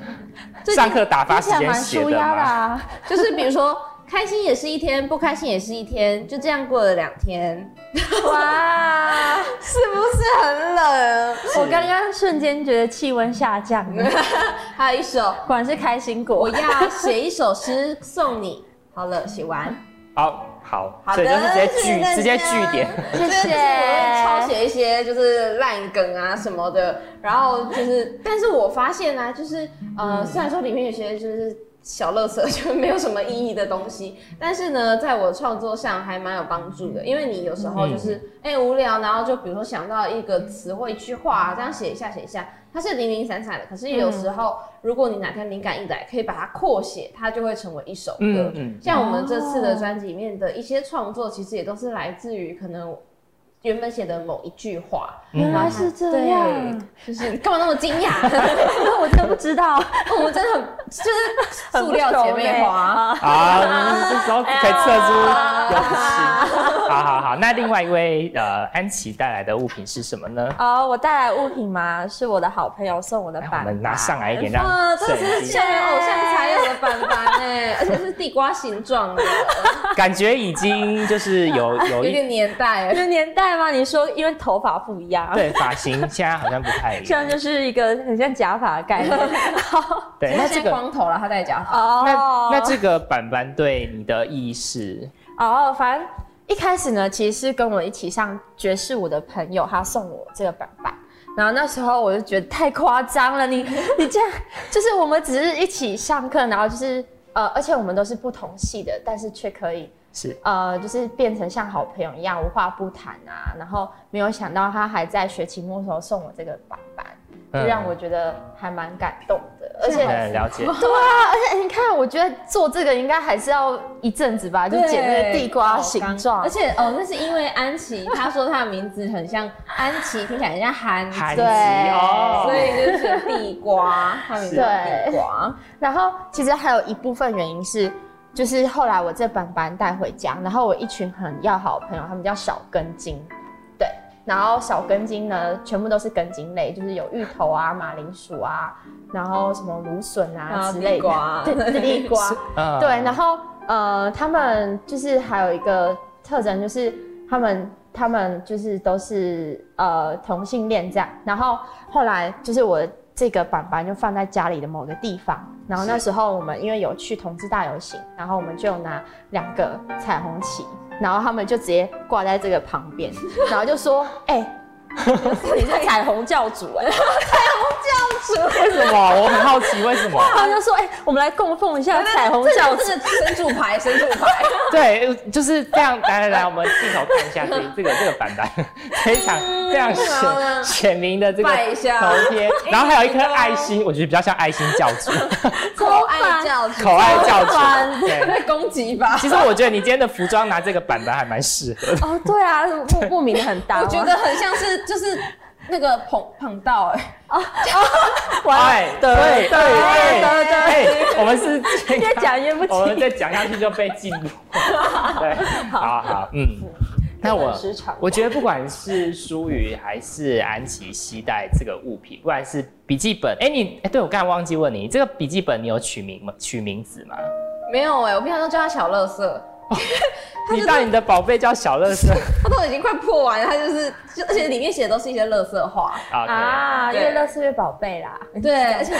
上课打发时间蛮写的舒压的嘛。啊。就是比如说开心也是一天，不开心也是一天，就这样过了两天，哇！是不是很冷？我刚刚瞬间觉得气温下降了，还有一首，果然是开心果我。要写一首诗送你。好了，写完。好好，好所以就是直接谢谢句直接句点。谢就是谢。我会抄写一些就是烂梗啊什么的，然后就是，但是我发现呢、就是呃，虽然说里面有些就是小乐色，就没有什么意义的东西，但是呢，在我创作上还蛮有帮助的，因为你有时候就是哎、无聊，然后就比如说想到一个词或一句话，这样写一下写一下。它是零零散散的，可是有时候，如果你哪天灵感一来，可以把它扩写，它就会成为一首歌。嗯嗯像我们这次的专辑里面的一些创作，其实也都是来自于可能原本写的某一句话。原来是这样，对，就是你干嘛那么惊讶？我真的不知道。我们真的很就是塑料姐妹花。啊，这时候可以测出友情。好好好，那另外一位呃安琪带来的物品是什么呢？哦，我带来物品嘛，是我的好朋友送我的板，们拿上来一点，哇，让这是校园偶像才有的板板哎，而且是地瓜形状的，感觉已经就是有有一有点年代哎。有年代吗？你说因为头发不一样，，对 发型现在好像不太一样。这样就是一个很像假发的概念。对，那他现在这个光头了，他戴假发。哦那那这个板板对你的意义是？哦，反正一开始呢，其实是跟我一起上爵士舞的朋友，他送我这个板板。然后那时候我就觉得太夸张了，你 你这样就是我们只是一起上课，然后就是呃，而且我们都是不同系的，但是却可以是呃，就是变成像好朋友一样无话不谈啊。然后没有想到他还在学期末的时候送我这个板板，就嗯让我觉得还蛮感动的，而且。嗯了解。对啊，而且你看，我觉得做这个应该还是要一阵子吧，就剪那个地瓜形状，而且哦，那是因为安琪，他说他的名字很像安琪，听起来很像韩韩籍，籍哦，所以就是地瓜，他名字地瓜。然后其实还有一部分原因是，就是后来我这板板带回家，然后我一群很要好的朋友，他们叫小根茎，对，然后小根茎呢，全部都是根茎类，就是有芋头啊、马铃薯啊，然后什么芦笋啊啊之类地瓜的，对，地瓜，嗯对，然后呃，他们就是还有一个特征，就是他们他们就是都是呃同性恋这样。然后后来就是我这个板板就放在家里的某个地方，然后那时候我们因为有去同志大游行，然后我们就拿两个彩虹旗，然后他们就直接挂在这个旁边，然后就说：“哎、你是彩虹教主哎、为什么？我很好奇为什么？他们就说：“哎、我们来供奉一下彩虹教主。”这个神主牌，神主牌。对，就是这样。来来来，我们镜头看一下这这个这个板板，非常非常显显明的这个头贴，然后还有一颗爱心，我觉得比较像爱心教主，口爱教主，口爱教主。对，被攻击吧？其实我觉得你今天的服装拿这个板板还蛮适合的。哦，对啊，莫莫名的很搭。我觉得很像是就是那个捧捧到哎啊，哎，对对对对对，我们是健越康讲越不我们起。再讲下去就被禁录。对，好好，嗯。那我我觉得不管是舒宇还是安琪携带这个物品，不管是笔记本，哎、你哎、对我刚才忘记问你，这个笔记本你有取名吗？取名字吗？没有哎，我平常都叫它小乐色，你让你的宝贝叫小乐色 他都已经快破完了，他就是，就而且里面写的都是一些乐色话。啊？越乐色越宝贝啦。对，而且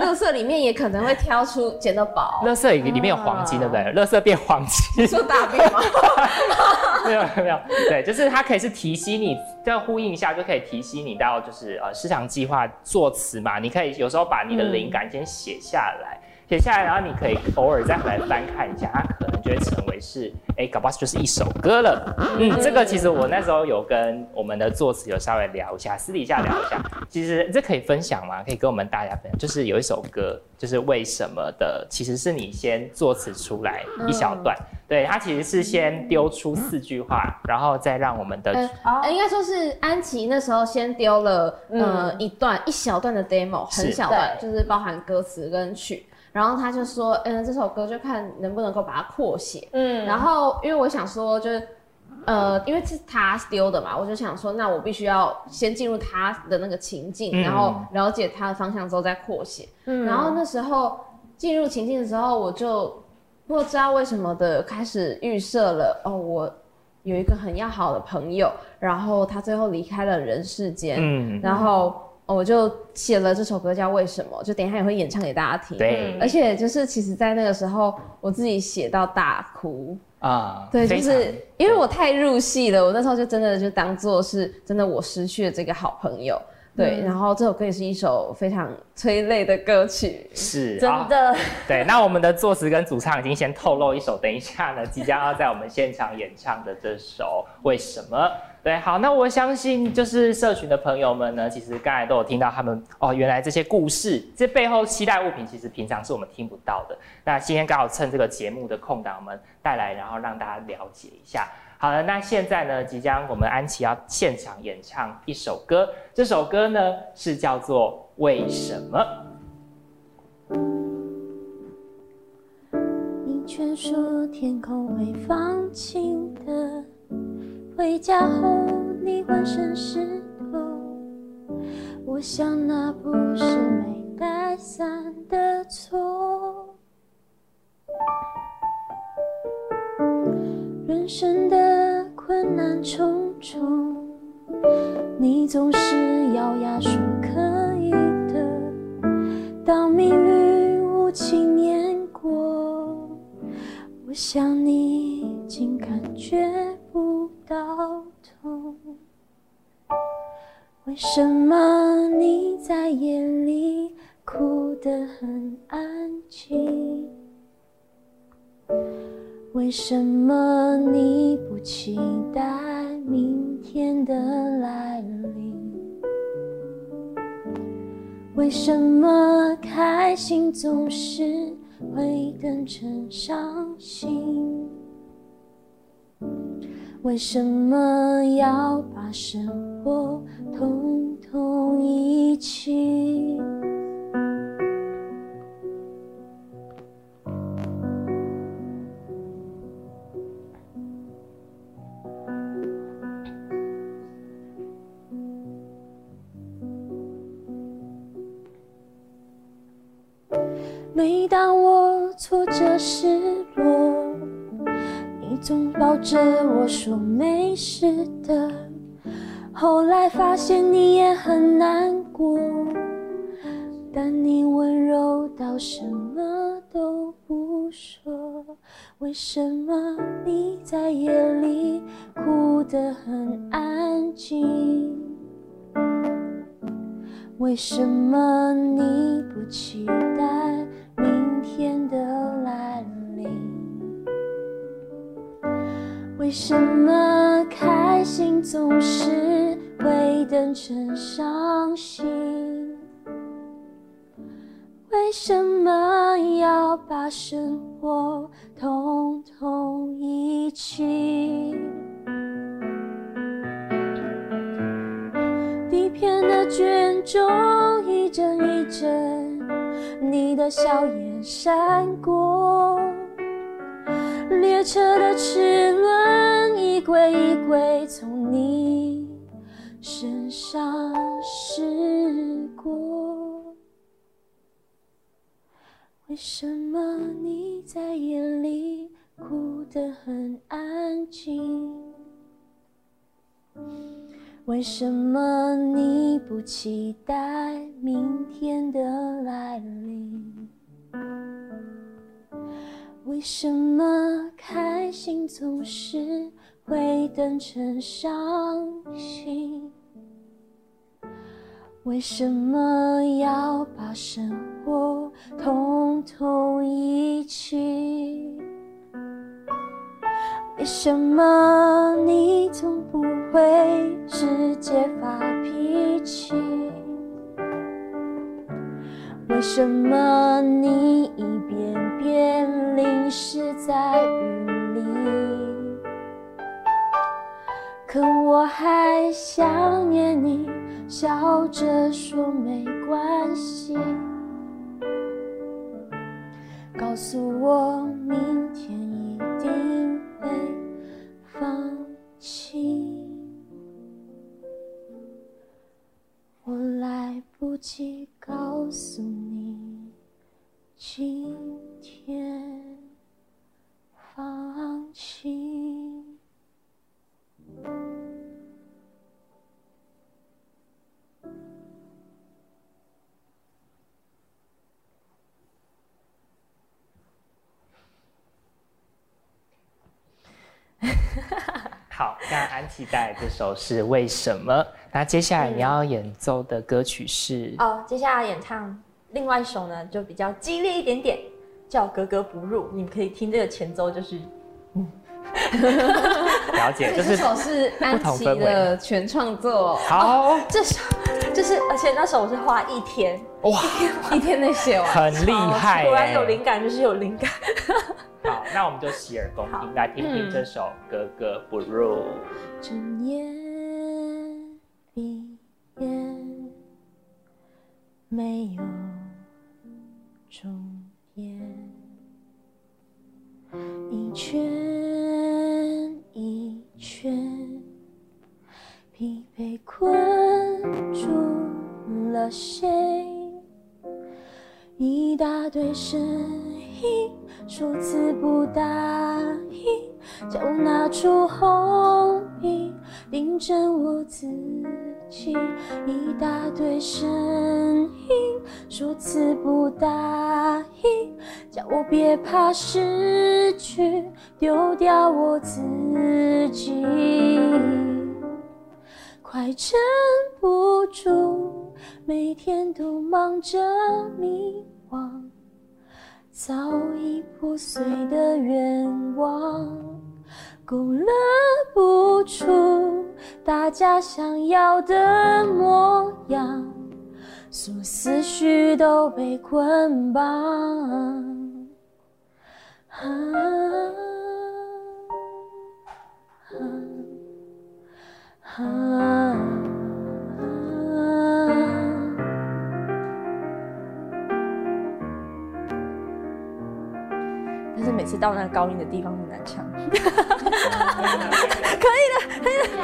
乐色里面也可能会挑出捡到宝，乐色里里面有黄金，对不对？乐色变黄金，说大便吗？没有没有，对，就是它可以是提醒你，这样呼应一下就可以提醒你到就是呃市场计划作词嘛，你可以有时候把你的灵感先写下来。写下来，然后你可以偶尔再回来翻看一下，它可能就会成为是，哎，搞不好就是一首歌了。嗯，这个其实我那时候有跟我们的作词有稍微聊一下，私底下聊一下。其实这可以分享吗？可以跟我们大家分享，就是有一首歌，就是为什么的，其实是你先作词出来一小段，对，它其实是先丢出四句话，然后再让我们的呃，应该说是安琪那时候先丢了呃一段一小段的 demo，很小段，就是包含歌词跟曲。然后他就说，嗯，这首歌就看能不能够把它扩写。嗯，然后因为我想说，就是呃，因为是他丢的嘛，我就想说，那我必须要先进入他的那个情境，嗯然后了解他的方向之后再扩写。嗯然后那时候进入情境的时候，我就不知道为什么的开始预设了，哦，我有一个很要好的朋友，然后他最后离开了人世间，嗯，然后。哦我就写了这首歌叫《为什么》，就等一下也会演唱给大家听。对而且就是其实，在那个时候，我自己写到大哭。啊，对，就是因为我太入戏了，我那时候就真的就当做是真的我失去了这个好朋友。对，然后这首歌也是一首非常催泪的歌曲。是真的，对，那我们的作词跟主唱已经先透露一首，等一下呢，即将要在我们现场演唱的这首《为什么》。对，好，那我相信就是社群的朋友们呢，其实刚才都有听到他们哦，原来这些故事，这背后期待物品，其实平常是我们听不到的。那今天刚好趁这个节目的空档，我们带来，然后让大家了解一下。好了，那现在呢，即将我们安琪要现场演唱一首歌，这首歌呢是叫做《为什么》。说天空会放晴的，回家后你浑身湿透，我想那不是没带伞的错。人生的困难重重，你总是咬牙说可以的。当命运无情碾过，我想你竟感觉不到痛。为什么你在夜里哭得很安静？为什么你不期待明天的来临？为什么开心总是会等成伤心？为什么要把生活统统遗弃？抱着我说没事的。后来发现你也很难过，但你温柔到什么都不说。为什么你在夜里哭得很安静？为什么你不期待明天的来临？为什么开心总是会等成伤心？为什么要把生活统统遗弃？底片的卷轴一帧一帧，你的笑颜闪过。列车的齿轮一轨一轨从你身上驶过。为什么你在夜里哭得很安静？为什么你不期待明天的来临？为什么开心总是会等成伤心？为什么要把生活统统遗弃？为什么你总不会直接发脾气？为什么你一遍便淋湿在雨里？可我还想念你，笑着说没关系。告诉我明天一定会放弃。我来不及告诉你，今天放弃。好，那安琪带来这首是为什么？那接下来你要演奏的歌曲是？哦，接下来演唱另外一首呢，就比较激烈一点点，叫《格格不入》。你们可以听这个前奏，就是 了解，就是这首是安琪的全创作。好，这首就是，而且那首我是花一天，哇，一天内写完，很厉害耶，果然有灵感就是有灵感。好，那我们就洗耳恭听，来听听这首《格格不入》。睁眼闭眼，没有终一圈一圈疲惫困住了谁？一大堆声音数次不答应，叫我拿出红笔订正我自己。一大堆声音数次不答应，叫我别怕失去，丢掉我自己。快撑不住，每天都忙着迷惘，早已破碎的愿望，勾勒不出大家想要的模样，所有思绪都被捆绑。啊啊啊是每次到那个高音的地方很难唱。可以的，可以的。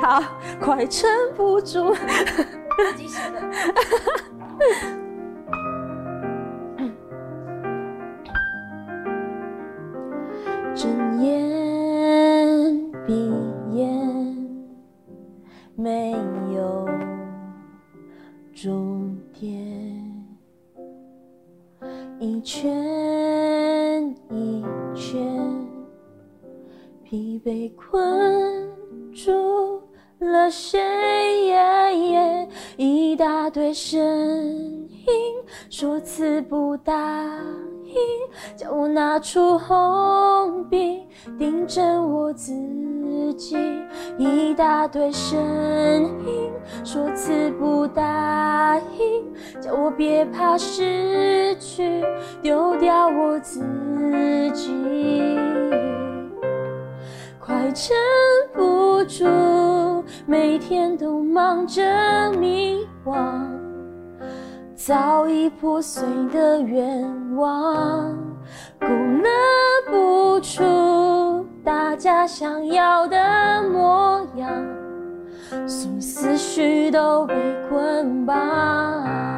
好，快撑不住。自己写的。睁眼闭眼，没出红笔订正我自己。一大堆声音说词不达意，叫我别怕失去，丢掉我自己。快撑不住，每天都忙着迷惘，早已破碎的愿望，想要的模样，所有思绪都被捆绑。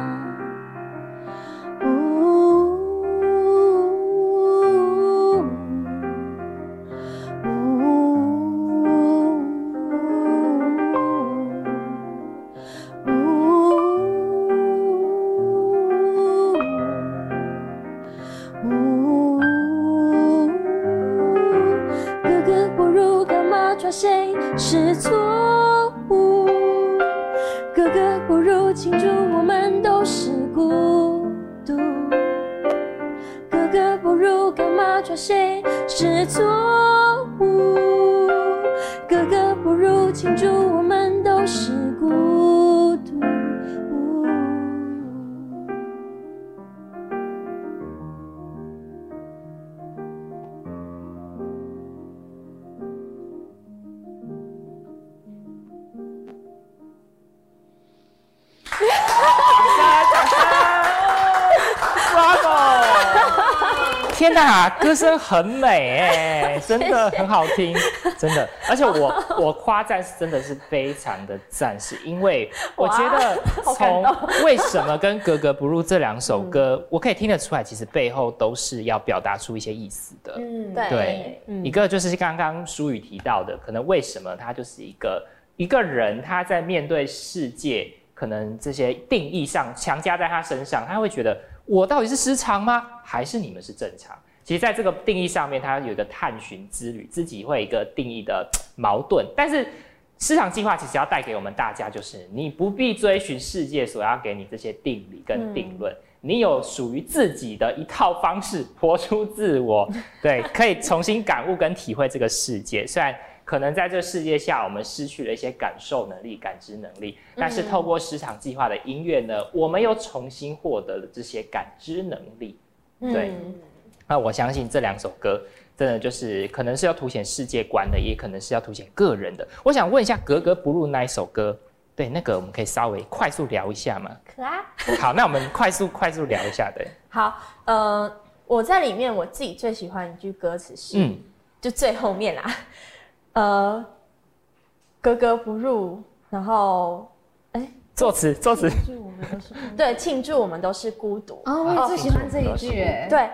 天哪，歌声很美哎，真的很好听，真的。而且我我夸赞是真的是非常的赞，是因为我觉得从为什么跟格格不入这两首歌，我可以听得出来，其实背后都是要表达出一些意思的。嗯，对，一个就是刚刚舒宇提到的，可能为什么他就是一个一个人，他在面对世界，可能这些定义上强加在他身上，他会觉得我到底是失常吗？还是你们是正常？其实，在这个定义上面，它有一个探寻之旅，自己会有一个定义的矛盾。但是，市场计划其实要带给我们大家，就是你不必追寻世界所要给你这些定理跟定论，你有属于自己的一套方式，活出自我，对，可以重新感悟跟体会这个世界。虽然可能在这世界下，我们失去了一些感受能力、感知能力，但是透过市场计划的音乐呢，我们又重新获得了这些感知能力。对，那我相信这两首歌真的就是可能是要凸显世界观的，也可能是要凸显个人的。我想问一下，格格不入那一首歌，对那个我们可以稍微快速聊一下吗？可啊。好，那我们快速快速聊一下，对。好，呃，我在里面我自己最喜欢一句歌词是，嗯就最后面啦，呃，格格不入，然后，哎，作词作词，对，庆祝我们都是孤独。哦，我也最喜欢这一句哎。对，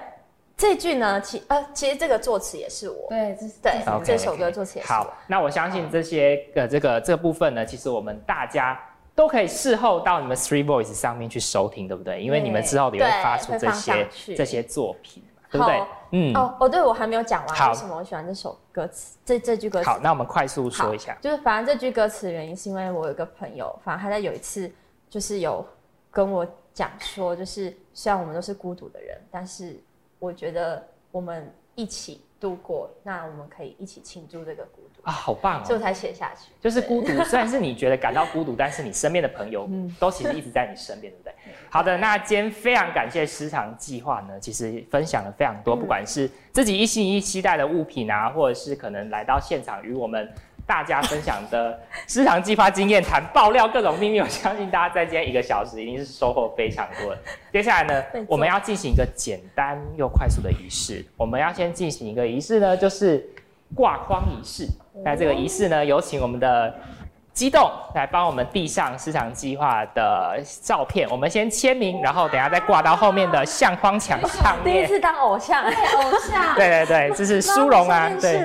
这句呢，其呃，其实这个作词也是我。对，这是对这首歌作词也是我。好，那我相信这些呃这个这部分呢，其实我们大家都可以事后到你们 Three Voice 上面去收听，对不对？因为你们之后也会发出这些这些作品嘛，对不对好？嗯，哦哦，对，我还没有讲完，为什么我喜欢这首歌词？这这句歌词。好，那我们快速说一下。就是反正这句歌词的原因是因为我有一个朋友，反正他在有一次就是有跟我讲说，就是虽然我们都是孤独的人，但是我觉得我们一起度过，那我们可以一起庆祝这个孤独，啊，好棒哦！所以我才写下去。就是孤独，虽然是你觉得感到孤独，但是你身边的朋友嗯 都其实一直在你身边，对不对？好的，那今天非常感谢时常计划呢，其实分享了非常嗯多，不管是自己一心一意期待的物品啊，或者是可能来到现场与我们大家分享的私藏激发经验谈、爆料各种秘密，我相信大家在今天一个小时一定是收获非常多的。接下来呢，我们要进行一个简单又快速的仪式，我们要先进行一个仪式呢，就是挂框仪式。那这个仪式呢，有请我们的激动来帮我们递上市场计划的照片，我们先签名，然后等下再挂到后面的相框墙上面。第一次当偶像，偶像。对对对，这是殊荣啊！对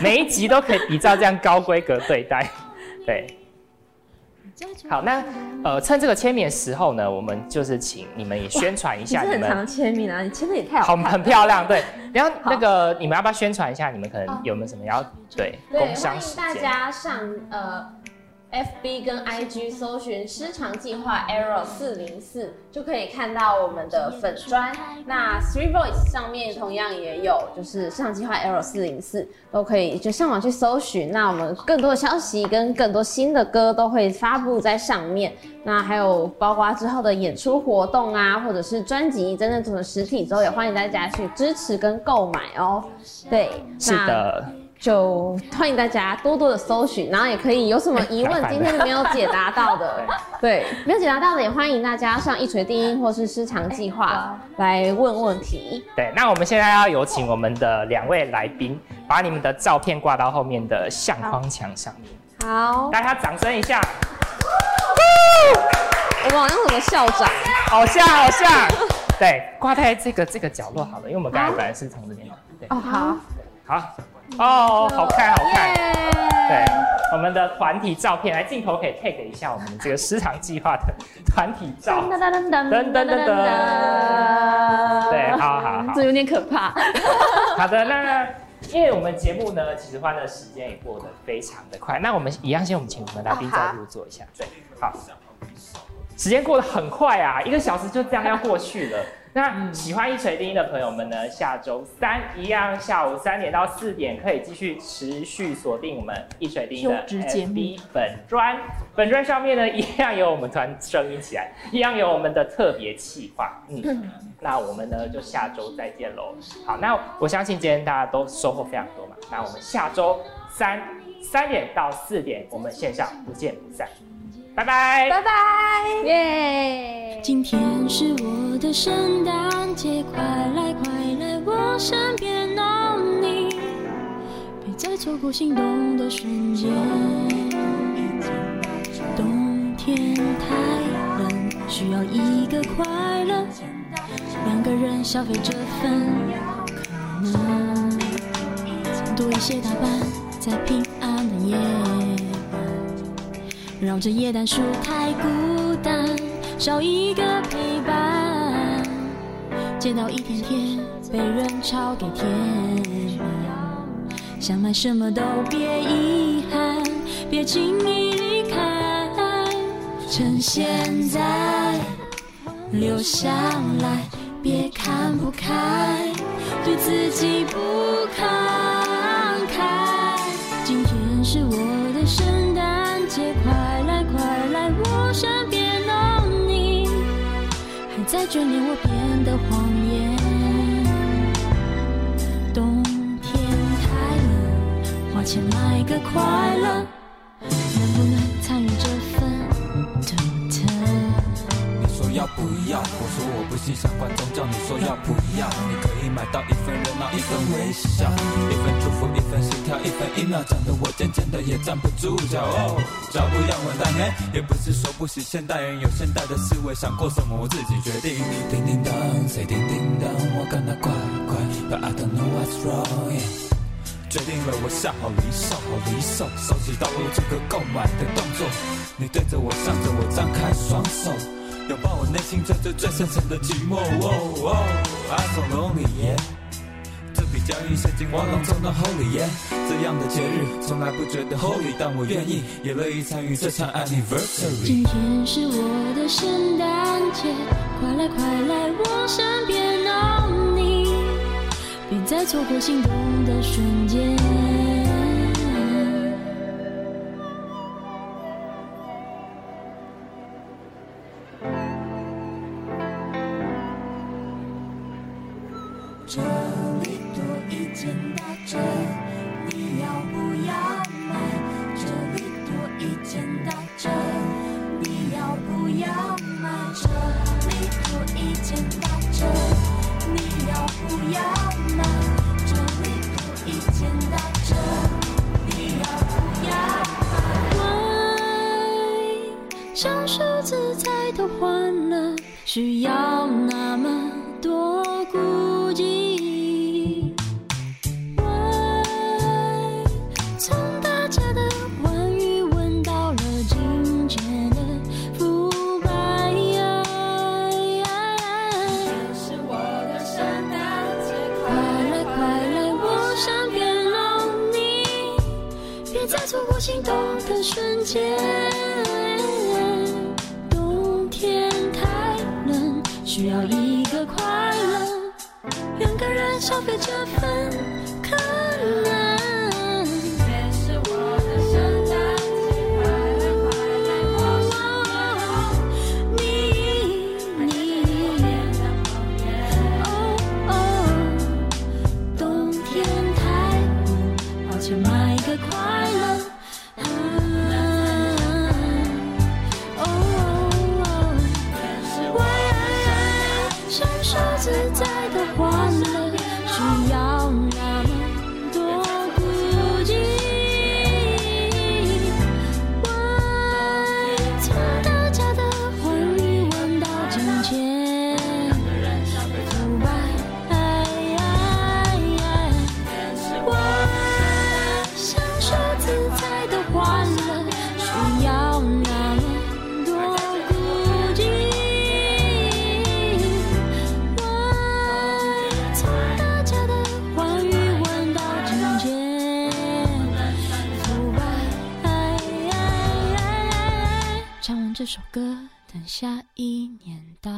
每一集都可以比照这样高规格对待。对，好，那呃，趁这个签名的时候呢，我们就是请你们也宣传一下你们是很常签名啊，你签的也太好好看了。很漂亮。对，然后那个你们要不要宣传一下？你们可能有没有什么要对对，工欢迎商时间？大家上呃 FB 跟 IG 搜寻“失常计划 Arrow 四零四”，就可以看到我们的粉砖。那 Three Voice 上面同样也有，就是市场计划 Arrow 四零四，都可以就上网去搜寻。那我们更多的消息跟更多新的歌都会发布在上面。那还有包括之后的演出活动啊，或者是专辑真正做成实体之后，也欢迎大家去支持跟购买哦。对，是的。就欢迎大家多多的搜寻，然后也可以有什么疑问，今天没有解答到的，对，没有解答到的也欢迎大家上一锤定音或是失常计划来问问题。对，那我们现在要有请我们的两位来宾，把你们的照片挂到后面的相框墙上面。好，大家掌声一下，我们好像什么校长，好像好像，对，挂在这个这个角落好了，因为我们刚才本来是从这边的，对，哦好，好，哦，好看，好看。对，我们的团体照片，来镜头可以 take 一下我们这个时长计划的团体照。噔噔噔噔噔噔噔噔。对，好好好。这有点可怕。好的，那。因为我们节目呢，其实花的时间也过得非常的快。那我们一样，先我们请我们来宾再入座一下。对，好，时间过得很快啊，一个小时就这样要过去了。那喜欢一锤定音的朋友们呢，下周三一样下午三点到四点可以继续持续锁定我们一锤定音的 FB 本专，本专上面呢一样有我们团声音起来，一样有我们的特别企划。嗯，那我们呢就下周再见喽。好，那我相信今天大家都收获非常多嘛。那我们下周三三点到四点，我们线上不见不散，拜拜，拜拜。耶！今天是我的圣诞节，快来快来我身边哦，你别再错过心动的瞬间。冬天太冷，需要一个快乐，两个人消费这份可能，多一些打扮，在平安的夜晚。绕着椰蛋树太孤单，少一个陪伴。街道一天天被人潮给填满，想买什么都别遗憾，别轻易离开。趁现在留下来，别看不开，对自己不慷慨。今天是我眷恋我编的谎言。冬天太冷，花钱买个快乐，要不要？我说我不信相关宗教，你说要不要？你可以买到一份热闹，一份微笑，一份祝福，一份心跳，一分一秒讲得我渐渐的也站不住脚。脚步要稳当嘿，也不是说不行，现代人有现代的思维，想过什么我自己决定。叮叮当，谁叮叮当？我感到怪怪，But I don't know what's wrong。决定了，我下好离手，好离手，收起刀落这个购买的动作。你对着我向着，我张开双手，拥抱我内心最最最深沉的寂寞。哦哦，I'm so lonely，这比交易陷进网络中的 Holy，这样的节日从来不觉得 Holy，但我愿意，也乐意参与这场 Anniversary。今天是我的圣诞节，快来快来我身边哦你，别再错过心动的瞬间。需要个人消费这份可能。下一年到。